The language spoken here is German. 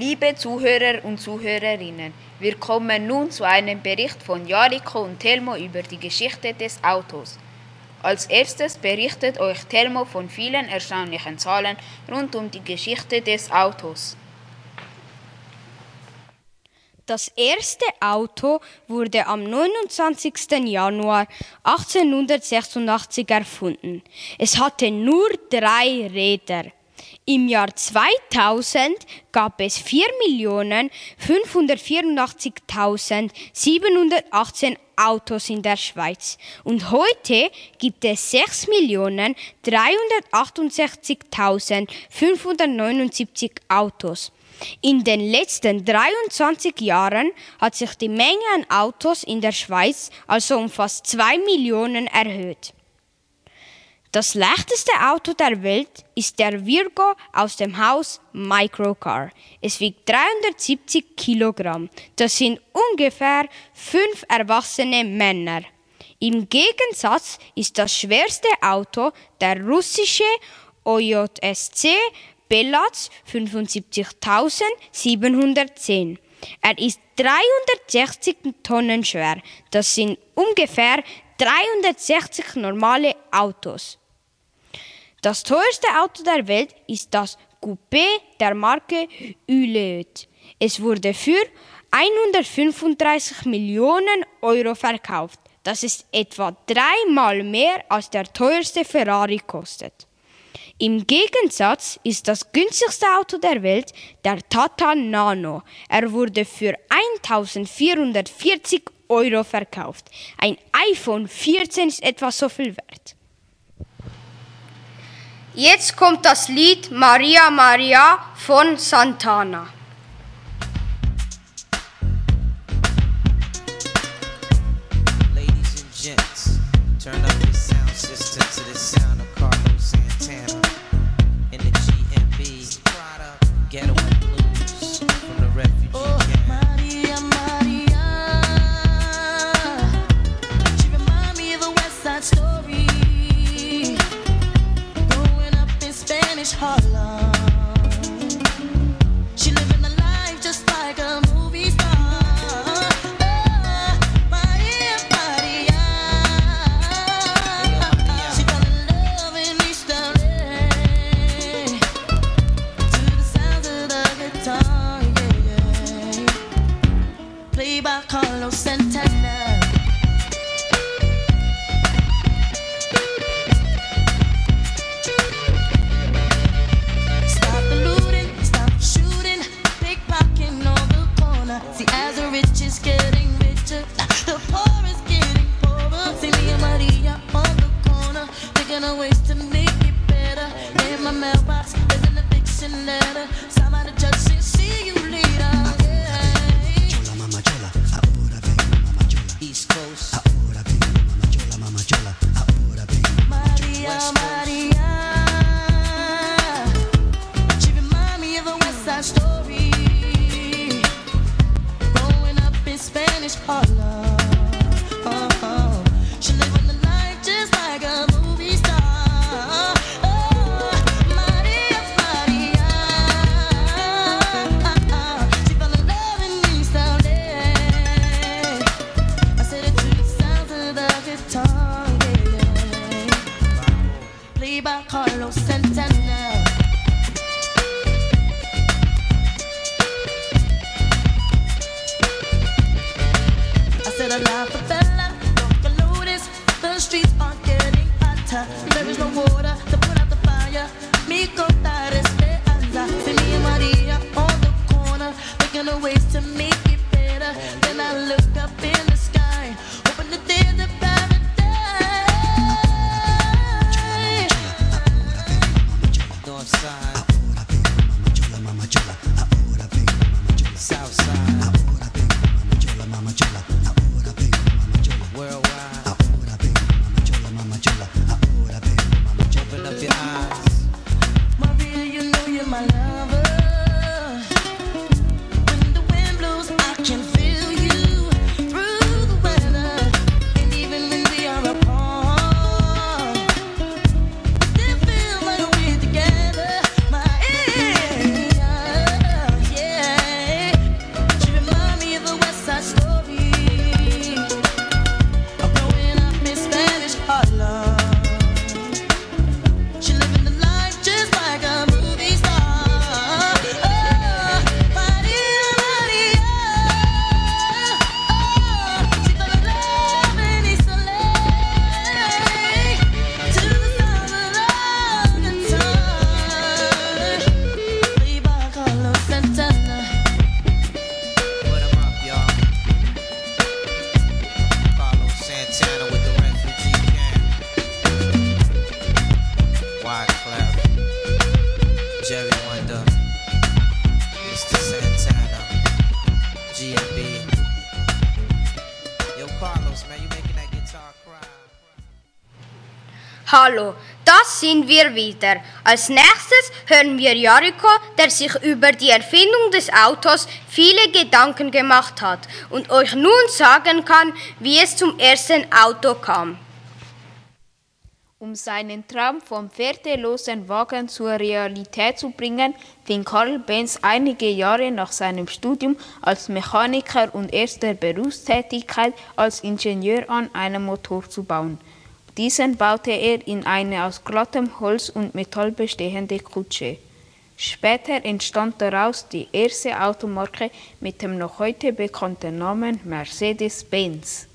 Liebe Zuhörer und Zuhörerinnen, wir kommen nun zu einem Bericht von Jariko und Telmo über die Geschichte des Autos. Als erstes berichtet euch Telmo von vielen erstaunlichen Zahlen rund um die Geschichte des Autos. Das erste Auto wurde am 29. Januar 1886 erfunden. Es hatte nur drei Räder. Im Jahr 2000 gab es 4.584.718 Autos in der Schweiz und heute gibt es 6.368.579 Autos. In den letzten 23 Jahren hat sich die Menge an Autos in der Schweiz also um fast 2 Millionen erhöht. Das leichteste Auto der Welt ist der Virgo aus dem Haus Microcar. Es wiegt 370 Kilogramm. Das sind ungefähr fünf erwachsene Männer. Im Gegensatz ist das schwerste Auto der russische OJSC Bellaz 75.710. Er ist 360 Tonnen schwer. Das sind ungefähr 360 normale Autos. Das teuerste Auto der Welt ist das Coupé der Marke Uleut. Es wurde für 135 Millionen Euro verkauft. Das ist etwa dreimal mehr als der teuerste Ferrari kostet. Im Gegensatz ist das günstigste Auto der Welt der Tata Nano. Er wurde für 1440 Euro verkauft. Ein iPhone 14 ist etwa so viel wert. Jetzt kommt das Lied Maria Maria von Santana. Ladies and gents, turn up your sound system to the thinking of ways to make it better. In my mailbox, there's an eviction letter. Signed by the judge, see you later. Yeah. Chola, mama chola, ahora mama chola. East Coast, Todd Clapp, Jerry Wonder, Mr. Santana, GMB. Yo, Carlos, man, you making that guitar cry. Hallo, das sind wir wieder. Als nächstes hören wir Jariko, der sich über die Erfindung des Autos viele Gedanken gemacht hat und euch nun sagen kann, wie es zum ersten Auto kam. Um seinen Traum vom pferdelosen Wagen zur Realität zu bringen, fing Karl Benz einige Jahre nach seinem Studium als Mechaniker und erster Berufstätigkeit als Ingenieur an, einen Motor zu bauen. Diesen baute er in eine aus glattem Holz und Metall bestehende Kutsche. Später entstand daraus die erste Automarke mit dem noch heute bekannten Namen Mercedes-Benz.